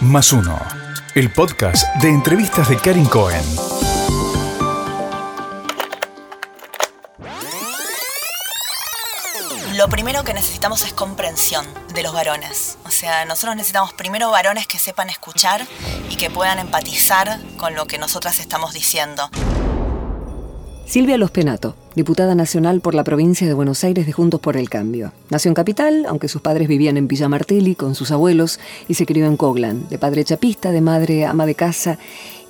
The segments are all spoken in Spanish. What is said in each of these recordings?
Más uno, el podcast de entrevistas de Karin Cohen. Lo primero que necesitamos es comprensión de los varones. O sea, nosotros necesitamos primero varones que sepan escuchar y que puedan empatizar con lo que nosotras estamos diciendo. Silvia Los Penato, diputada nacional por la provincia de Buenos Aires de Juntos por el Cambio. Nació en Capital, aunque sus padres vivían en Villa Martelli con sus abuelos, y se crió en Coglan, de padre chapista, de madre ama de casa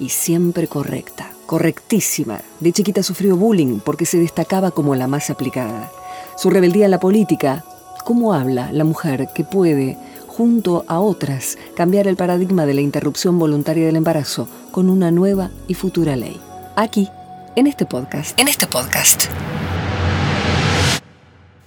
y siempre correcta, correctísima. De chiquita sufrió bullying porque se destacaba como la más aplicada. Su rebeldía en la política, ¿cómo habla la mujer que puede, junto a otras, cambiar el paradigma de la interrupción voluntaria del embarazo con una nueva y futura ley? Aquí en este podcast. En este podcast.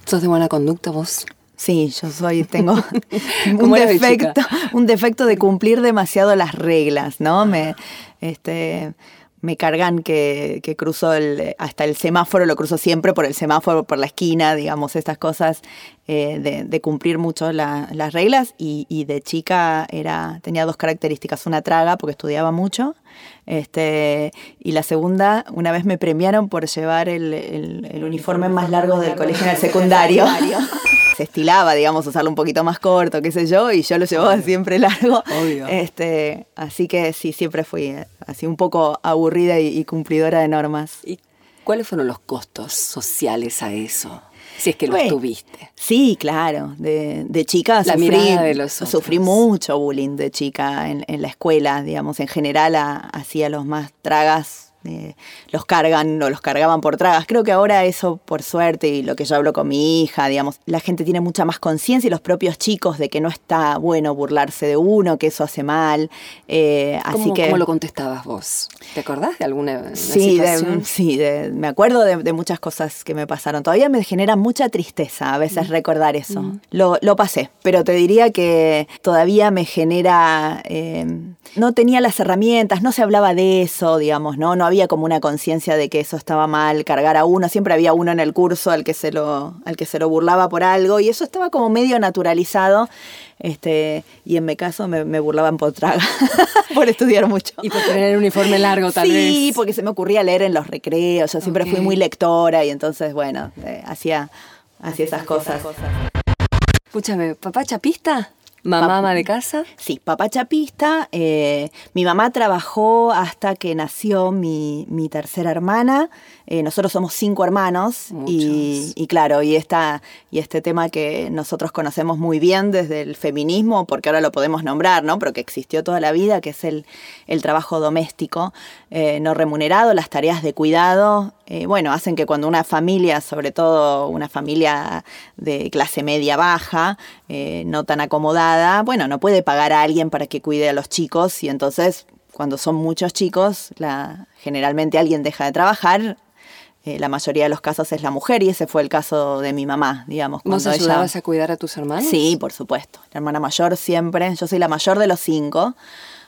¿Sos de buena conducta vos? Sí, yo soy, tengo un defecto, un defecto de cumplir demasiado las reglas, ¿no? Me, este, me cargan que, que cruzo el, hasta el semáforo, lo cruzo siempre por el semáforo, por la esquina, digamos, estas cosas eh, de, cumplir mucho las reglas. Y, y, de chica era, tenía dos características, una traga porque estudiaba mucho, este, y la segunda, una vez me premiaron por llevar el, el, uniforme más largo del colegio en el secundario. se estilaba, digamos, usarlo un poquito más corto, qué sé yo, y yo lo llevaba siempre largo. Este, así que sí, siempre fui eh, así un poco aburrida y, cumplidora de normas. ¿Y cuáles fueron los costos sociales a eso? Si es que lo tuviste. Sí, claro. De, de chica sufrí, mucho bullying de chica en, en, la escuela, digamos, en general hacía los más tragas eh, los cargan o los cargaban por tragas. Creo que ahora eso, por suerte, y lo que yo hablo con mi hija, digamos, la gente tiene mucha más conciencia y los propios chicos de que no está bueno burlarse de uno, que eso hace mal. Eh, así que, ¿Cómo lo contestabas vos? ¿Te acordás de alguna sí, situación? sí, me acuerdo de, muchas cosas que me pasaron. Todavía me genera mucha tristeza a veces mm. recordar eso. Mm. Lo, pasé, pero te diría que todavía me genera... Eh, no tenía las herramientas, no se hablaba de eso, digamos, ¿no? No había como una conciencia de que eso estaba mal, cargar a uno, siempre había uno en el curso al que se lo, al que se lo burlaba por algo, y eso estaba como medio naturalizado. Este, y en mi caso me, burlaban por traga, por estudiar mucho. Y por tener el uniforme largo tal vez. Sí, porque se me ocurría leer en los recreos, yo siempre fui muy lectora y entonces, bueno, eh, hacía, hacía esas cosas. Escúchame, ¿papá chapista? ¿Mamá ama de casa? Sí, papá chapista. Eh, mi mamá trabajó hasta que nació mi, mi tercera hermana. Eh, nosotros somos cinco hermanos y, y, claro, y, esta, y este tema que nosotros conocemos muy bien desde el feminismo, porque ahora lo podemos nombrar, ¿no? Pero que existió toda la vida, que es el, el trabajo doméstico eh, no remunerado, las tareas de cuidado, eh, bueno, hacen que cuando una familia, sobre todo una familia de clase media baja, no tan acomodada, bueno, no puede pagar a alguien para que cuide a los chicos y entonces cuando son muchos chicos, la, generalmente alguien deja de trabajar, eh, la mayoría de los casos es la mujer y ese fue el caso de mi mamá, digamos. ¿Vos ayudabas a cuidar a tus hermanos? Sí, por supuesto. La hermana mayor siempre. Yo soy la mayor de los cinco.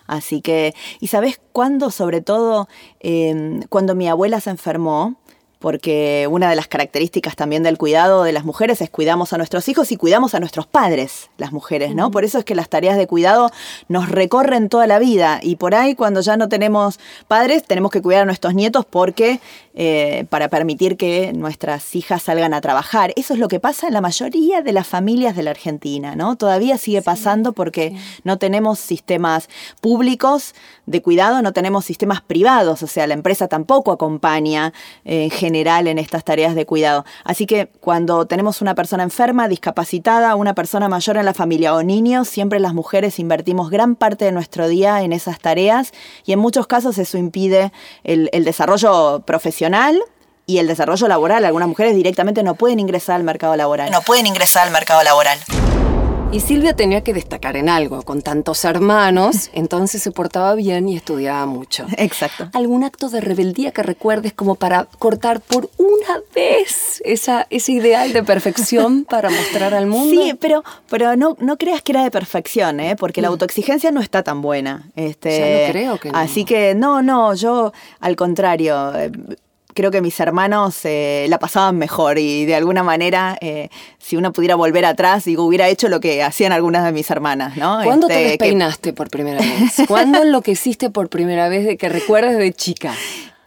Así que, ¿y sabes cuándo, sobre todo, eh, cuando mi abuela se enfermó? Porque una de las características también del cuidado de las mujeres es cuidamos a nuestros hijos y cuidamos a nuestros padres, las mujeres, ¿no? Por eso es que las tareas de cuidado nos recorren toda la vida y por ahí cuando ya no tenemos padres tenemos que cuidar a nuestros nietos porque eh, para permitir que nuestras hijas salgan a trabajar. Eso es lo que pasa en la mayoría de las familias de la Argentina, ¿no? Todavía sigue pasando porque no tenemos sistemas públicos de cuidado, no tenemos sistemas privados, o sea, la empresa tampoco acompaña eh, en general en estas tareas de cuidado. Así que cuando tenemos una persona enferma, discapacitada, una persona mayor en la familia o niños, siempre las mujeres invertimos gran parte de nuestro día en esas tareas y en muchos casos eso impide el, el desarrollo profesional y el desarrollo laboral. Algunas mujeres directamente no pueden ingresar al mercado laboral. No pueden ingresar al mercado laboral. Y Silvia tenía que destacar en algo, con tantos hermanos, entonces se portaba bien y estudiaba mucho. Exacto. ¿Algún acto de rebeldía que recuerdes como para cortar por una vez esa, ese ideal de perfección para mostrar al mundo? Sí, pero, pero no, no creas que era de perfección, ¿eh? porque la autoexigencia no está tan buena. Este, Ya no creo que no. Así que no, no, yo al contrario. Creo que mis hermanos eh, la pasaban mejor y de alguna manera, eh, si uno pudiera volver atrás, digo, hubiera hecho lo que hacían algunas de mis hermanas, ¿no? ¿Cuándo te Este, que- despeinaste por primera vez? ¿Cuándo enloqueciste por primera vez de que recuerdes de chica?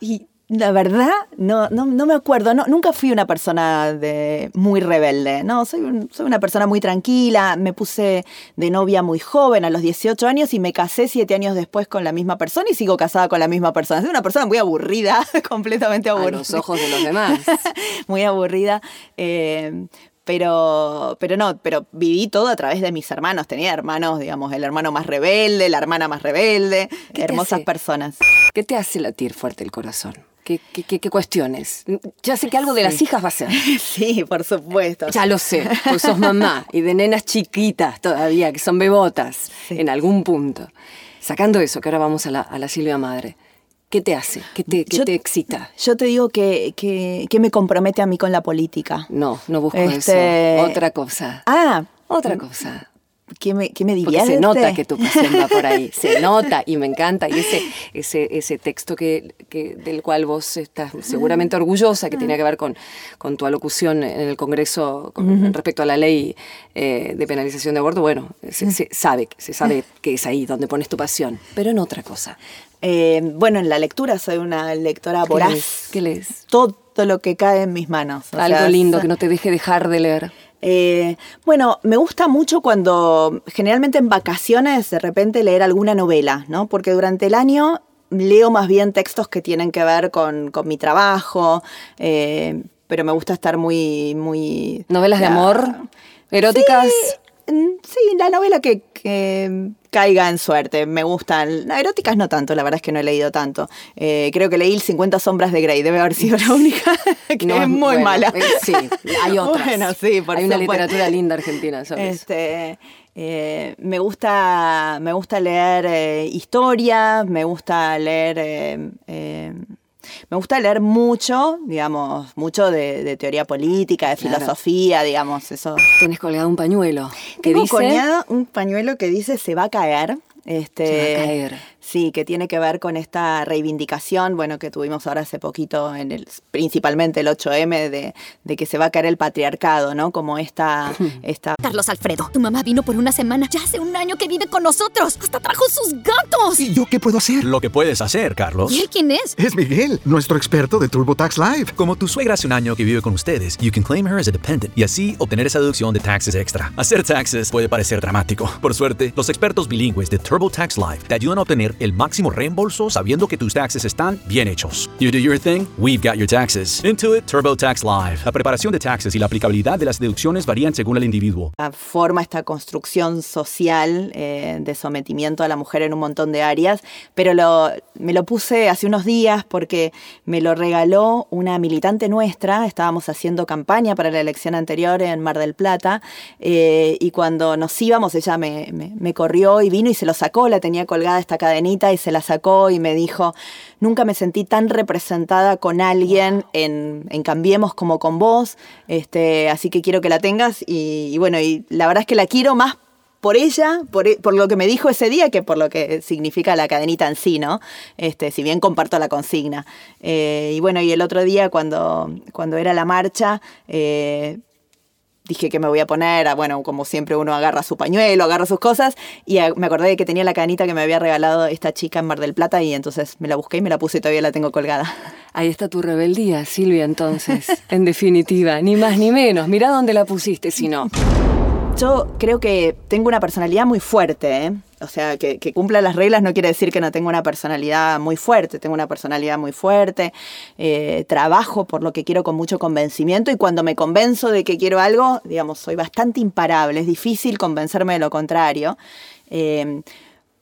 Y la verdad, no, no, no me acuerdo. No, nunca fui una persona de, muy rebelde. No, soy, un- soy una persona muy tranquila. Me puse de novia muy joven, a los 18 años, y me casé siete años después con la misma persona y sigo casada con la misma persona. Soy una persona muy aburrida, completamente A aburrida. los ojos de los demás. muy aburrida. eh, pero, pero no, pero viví todo a través de mis hermanos. Tenía hermanos, digamos, el hermano más rebelde, la hermana más rebelde, ¿Qué te hermosas personas. ¿Qué te hace latir fuerte el corazón? ¿Qué, qué, qué- qué cuestiones? Ya sé que algo de las hijas va a ser. Sí, por supuesto. Ya lo sé, pues sos mamá y de nenas chiquitas todavía, que son bebotas Sí. en algún punto. Sacando eso, que ahora vamos a la, a la Silvia Madre, ¿qué te hace? ¿Qué te, qué Yo- te excita? Yo te digo que, que, que me compromete a mí con la política. No, no busco Este- eso. Otra cosa. Ah, Otra cosa. Que me, que me Porque se nota que tu pasión va por ahí, se nota y me encanta. Y ese, ese, ese texto que, que- del cual vos estás seguramente orgullosa, que tiene que ver con, con tu alocución en el Congreso con respecto a la ley eh, de penalización de aborto, bueno, se, se sabe, se sabe que es ahí donde pones tu pasión, pero en otra cosa. Eh, bueno, en la lectura soy una lectora ¿Qué voraz. lees? ¿Qué lees? Todo lo que cae en mis manos. O Algo sea, lindo que no te deje dejar de leer. Eh, bueno, me gusta mucho cuando, generalmente en vacaciones, de repente leer alguna novela, ¿no? Porque durante el año leo más bien textos que tienen que ver con, con mi trabajo, eh, pero me gusta estar muy, muy... ¿Novelas de amor? ¿Eróticas? Mm, Sí, la novela que, que caiga en suerte. Me gustan. No, eróticas no tanto, la verdad es que no he leído tanto. Eh, creo que leí el 50 sombras de Grey, debe haber sido la única que No, es muy bueno, mala. eh, sí, hay otras. Bueno, sí, por Hay una literatura linda argentina sobre eso. Este, eh, me gusta, me gusta leer historia, me gusta leer, me gusta leer mucho, digamos, mucho de, de teoría política, de Claro. filosofía, digamos, eso. Tenés colgado un pañuelo que Tengo dice... colgado un pañuelo que dice se va a caer. Este, Se va a caer. Sí, que tiene que ver con esta reivindicación, bueno, que tuvimos ahora hace poquito, en el, principalmente el 8M, de, de que se va a caer el patriarcado, ¿no? Como esta, esta Carlos Alfredo, tu mamá vino por una semana. Ya hace un año que vive con nosotros. Hasta trajo sus gatos. ¿Y yo qué puedo hacer? Lo que puedes hacer, Carlos. ¿Y él quién es? Es Miguel, nuestro experto de TurboTax Live. Como tu suegra hace un año que vive con ustedes, you can claim her as a dependent y así obtener esa deducción de taxes extra. Hacer taxes puede parecer dramático. Por suerte, los expertos bilingües de TurboTax Live te ayudan a obtener el máximo reembolso sabiendo que tus taxes están bien hechos. You do your thing, we've got your taxes. Intuit TurboTax Live. La preparación de taxes y la aplicabilidad de las deducciones varían según el individuo. forma, esta construcción social eh, de sometimiento a la mujer en un montón de áreas, pero lo, me lo puse hace unos días porque me lo regaló una militante nuestra, estábamos haciendo campaña para la elección anterior en Mar del Plata, eh, y cuando nos íbamos ella me, me- me corrió y vino y se lo sacó, la tenía colgada esta cadenita y se la sacó y me dijo, nunca me sentí tan representada con alguien en, en Cambiemos como con vos, este, así que quiero que la tengas y, y bueno, y la verdad es que la quiero más por ella, por, e- por lo que me dijo ese día, que por lo que significa la cadenita en sí, ¿no? Este, si bien comparto la consigna. Eh, y bueno, y el otro día cuando, cuando era la marcha, eh, dije que me voy a poner, a- bueno, como siempre uno agarra su pañuelo, agarra sus cosas, y me acordé de que tenía la cadenita que me había regalado esta chica en Mar del Plata, y entonces me la busqué y me la puse y todavía la tengo colgada. Ahí está tu rebeldía, Silvia, entonces. En definitiva, ni más ni menos. Mirá dónde la pusiste, si no. Yo creo que tengo una personalidad muy fuerte, ¿eh? O sea, que, cumpla las reglas no quiere decir que no tengo una personalidad muy fuerte. Tengo una personalidad muy fuerte. eh, trabajo por lo que quiero con mucho convencimiento y cuando me convenzo de que quiero algo, digamos, soy bastante imparable. Es difícil convencerme de lo contrario. Eh,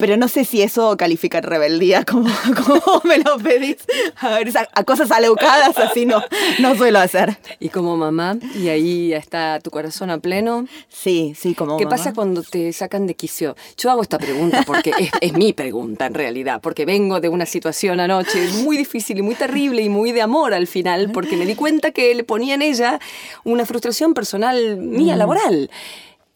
pero no sé si eso califica rebeldía como, como me lo pedís. A ver, a cosas aleucadas así no, no suelo hacer. Y como mamá, y ahí está tu corazón a pleno. Sí, sí, como ¿Qué mamá. pasa cuando te sacan de quicio? Yo hago esta pregunta porque es, es mi pregunta en realidad, porque vengo de una situación anoche muy difícil y muy terrible y muy de amor al final, porque me di cuenta que le ponía en ella una frustración personal mía, laboral.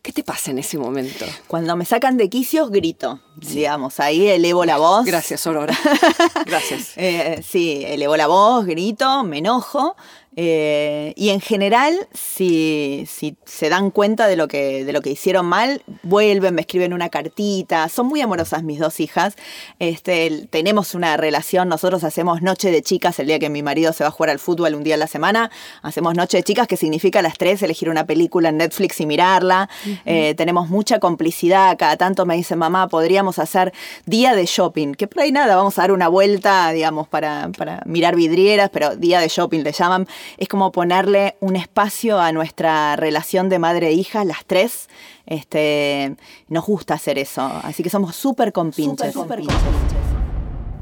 ¿Qué te pasa en ese momento? Cuando me sacan de quicios, grito, digamos, ahí elevo la voz. Gracias, Aurora. Gracias. Eh, sí, elevo la voz, grito, me enojo. Eh, y en general, si, si se dan cuenta de lo, que, de lo que hicieron mal, vuelven, me escriben una cartita. Son muy amorosas mis dos hijas. Este, tenemos una relación, nosotros hacemos noche de chicas el día que mi marido se va a jugar al fútbol un día a la semana. Hacemos noche de chicas, que significa a las tres elegir una película en Netflix y mirarla. Eh, tenemos mucha complicidad. Cada tanto me dicen, mamá, podríamos hacer día de shopping. Que por ahí nada, vamos a dar una vuelta, digamos, para, para mirar vidrieras, pero día de shopping le llaman. Es como ponerle un espacio a nuestra relación de madre e hija, las tres. Este, nos gusta hacer eso. Así que somos súper compinches.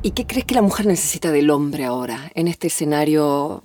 ¿Y qué crees que la mujer necesita del hombre ahora, en este escenario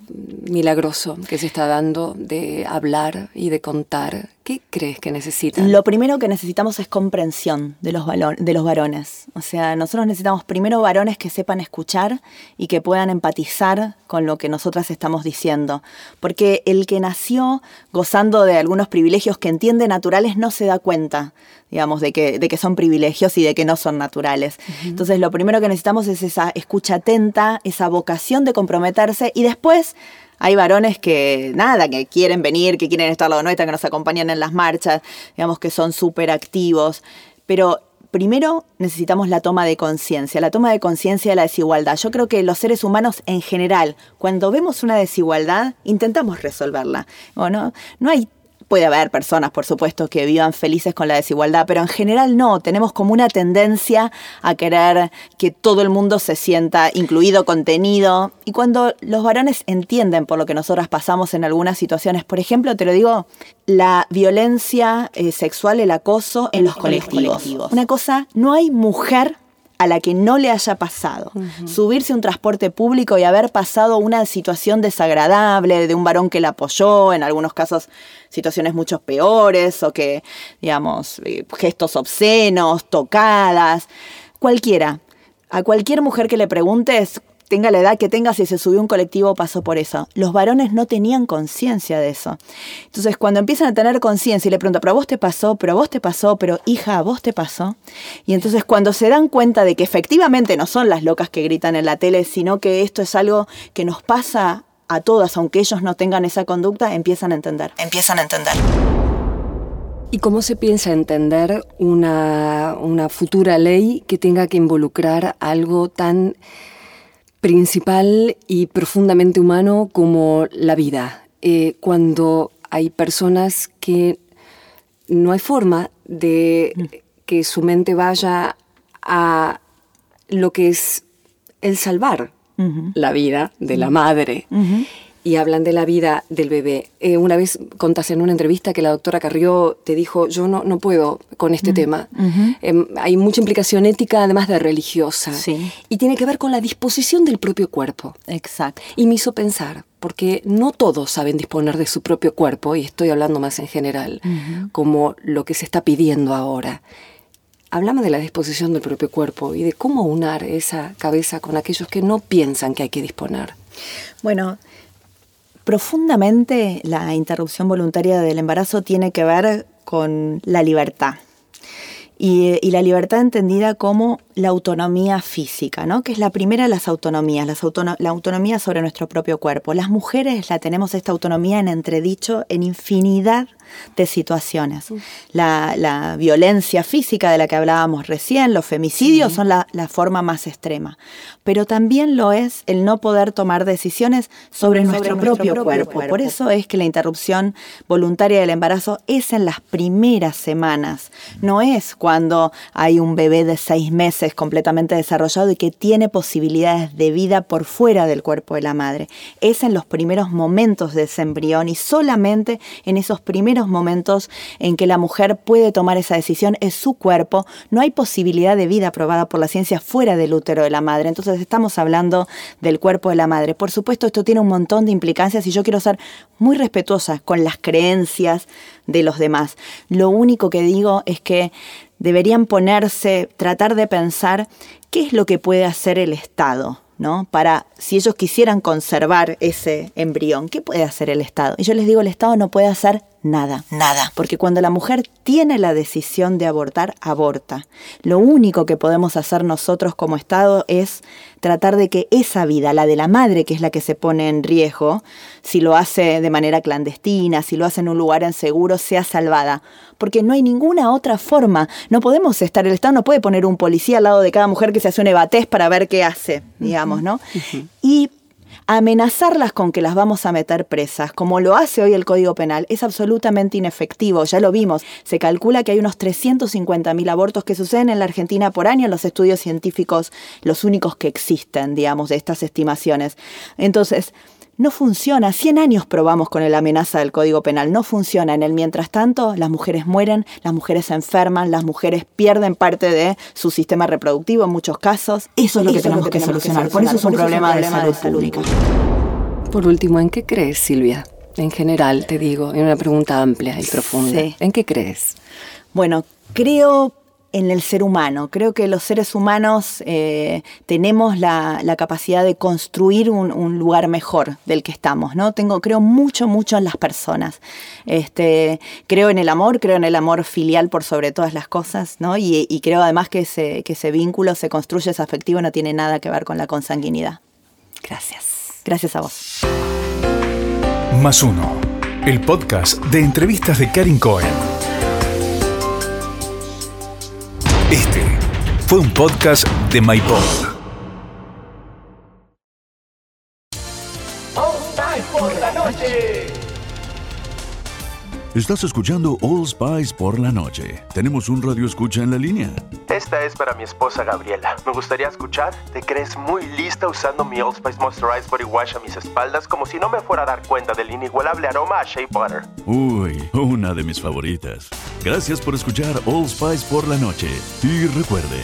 milagroso que se está dando de hablar y de contar? ¿Qué crees que necesita? Lo primero que necesitamos es comprensión de los, de los varones. O sea, nosotros necesitamos primero varones que sepan escuchar y que puedan empatizar con lo que nosotras estamos diciendo. Porque el que nació gozando de algunos privilegios que entiende naturales no se da cuenta, digamos, de que, de que son privilegios y de que no son naturales. Entonces, lo primero que necesitamos es esa escucha atenta, esa vocación de comprometerse y después hay varones que, nada, que quieren venir, que quieren estar al lado nuestra, que nos acompañan en las marchas, digamos que son súper activos. Pero primero necesitamos la toma de conciencia, la toma de conciencia de la desigualdad. Yo creo que los seres humanos en general, cuando vemos una desigualdad, intentamos resolverla. Bueno, no hay Puede haber personas, por supuesto, que vivan felices con la desigualdad, pero en general no. Tenemos como una tendencia a querer que todo el mundo se sienta incluido, contenido. Y cuando los varones entienden por lo que nosotras pasamos en algunas situaciones, por ejemplo, te lo digo, la violencia eh, sexual, el acoso en los colectivos. Una cosa, no hay mujer a la que no le haya pasado. Subirse a un transporte público y haber pasado una situación desagradable de un varón que la apoyó, en algunos casos situaciones mucho peores, o que, digamos, eh, gestos obscenos, tocadas, cualquiera. A cualquier mujer que le preguntes, tenga la edad que tenga, si se subió a un colectivo pasó por eso. Los varones no tenían conciencia de eso. Entonces, cuando empiezan a tener conciencia y le preguntan, pero a vos te pasó, pero a vos te pasó, pero hija, a vos te pasó. Y entonces cuando se dan cuenta de que efectivamente no son las locas que gritan en la tele, sino que esto es algo que nos pasa a todas, aunque ellos no tengan esa conducta, empiezan a entender. Empiezan a entender. ¿Y cómo se piensa entender una, una futura ley que tenga que involucrar algo tan principal y profundamente humano como la vida? Eh, cuando hay personas que no hay forma de que su mente vaya a lo que es el salvar la vida de la madre. Y hablan de la vida del bebé. Eh, una vez contaste en una entrevista que la doctora Carrió te dijo, yo no, no puedo con este tema. Em, hay mucha implicación ética, además de religiosa. Sí. Y tiene que ver con la disposición del propio cuerpo. Exacto. Y me hizo pensar, porque no todos saben disponer de su propio cuerpo, y estoy hablando más en general, como lo que se está pidiendo ahora. Hablamos de la disposición del propio cuerpo y de cómo unar esa cabeza con aquellos que no piensan que hay que disponer. Bueno, profundamente la interrupción voluntaria del embarazo tiene que ver con la libertad. Y, la libertad entendida como la autonomía física, ¿no? que es la primera de las autonomías, las autono- la autonomía sobre nuestro propio cuerpo. Las mujeres la tenemos esta autonomía en entredicho en infinidad de situaciones. La, la violencia física de la que hablábamos recién, los femicidios son la, la forma más extrema, pero también lo es el no poder tomar decisiones sobre, nuestro, propio, cuerpo. Por eso es que la interrupción voluntaria del embarazo es en las primeras semanas, no es cuando hay un bebé de seis meses completamente desarrollado y que tiene posibilidades de vida por fuera del cuerpo de la madre. Es en los primeros momentos de ese embrión y solamente en esos primeros momentos en que la mujer puede tomar esa decisión, es su cuerpo, no hay posibilidad de vida aprobada por la ciencia fuera del útero de la madre. Entonces estamos hablando del cuerpo de la madre. Por supuesto, esto tiene un montón de implicancias y yo quiero ser muy respetuosa con las creencias de los demás. Lo único que digo es que deberían ponerse, tratar de pensar qué es lo que puede hacer el Estado, ¿no? Para, si ellos quisieran conservar ese embrión, ¿qué puede hacer el Estado? Y yo les digo, el Estado no puede hacer nada. Nada. Porque cuando la mujer tiene la decisión de abortar, aborta. Lo único que podemos hacer nosotros como Estado es tratar de que esa vida, la de la madre, que es la que se pone en riesgo, si lo hace de manera clandestina, si lo hace en un lugar inseguro, sea salvada. Porque no hay ninguna otra forma. No podemos estar, el Estado no puede poner un policía al lado de cada mujer que se hace un ebatés para ver qué hace, digamos, ¿no? Y amenazarlas con que las vamos a meter presas, como lo hace hoy el Código Penal, es absolutamente inefectivo. Ya lo vimos. Se calcula que hay unos 350.000 abortos que suceden en la Argentina por año en los estudios científicos, los únicos que existen, digamos, de estas estimaciones. Entonces, no funciona. 100 años probamos con la amenaza del Código Penal. No funciona. En el mientras tanto, las mujeres mueren, las mujeres se enferman, las mujeres pierden parte de su sistema reproductivo en muchos casos. Eso es lo que, tenemos, que, solucionar. Por eso es un problema, de, salud pública. Por último, ¿en qué crees, Silvia? En general, te digo, en una pregunta amplia y profunda. ¿En qué crees? Bueno, creo en el ser humano. Creo que los seres humanos eh, tenemos la, capacidad de construir un, lugar mejor del que estamos, ¿no? Tengo, creo mucho, mucho en las personas. Este, creo en el amor, creo en el amor filial por sobre todas las cosas, ¿no? Y, creo además que ese, que ese vínculo se construye, ese afectivo, no tiene nada que ver con la consanguinidad. Gracias. Gracias a vos. Más uno. El podcast de entrevistas de Karin Cohen. Este fue un podcast de MyPod. por la noche. Estás escuchando All Spice por la noche. Tenemos un radio escucha en la línea. Esta es para mi esposa Gabriela. Me gustaría escuchar. ¿Te crees muy lista usando mi All Spice Moisturized Body Wash a mis espaldas como si no me fuera a dar cuenta del inigualable aroma a Shea Butter? Uy, una de mis favoritas. Gracias por escuchar All Spice por la noche. Y recuerde.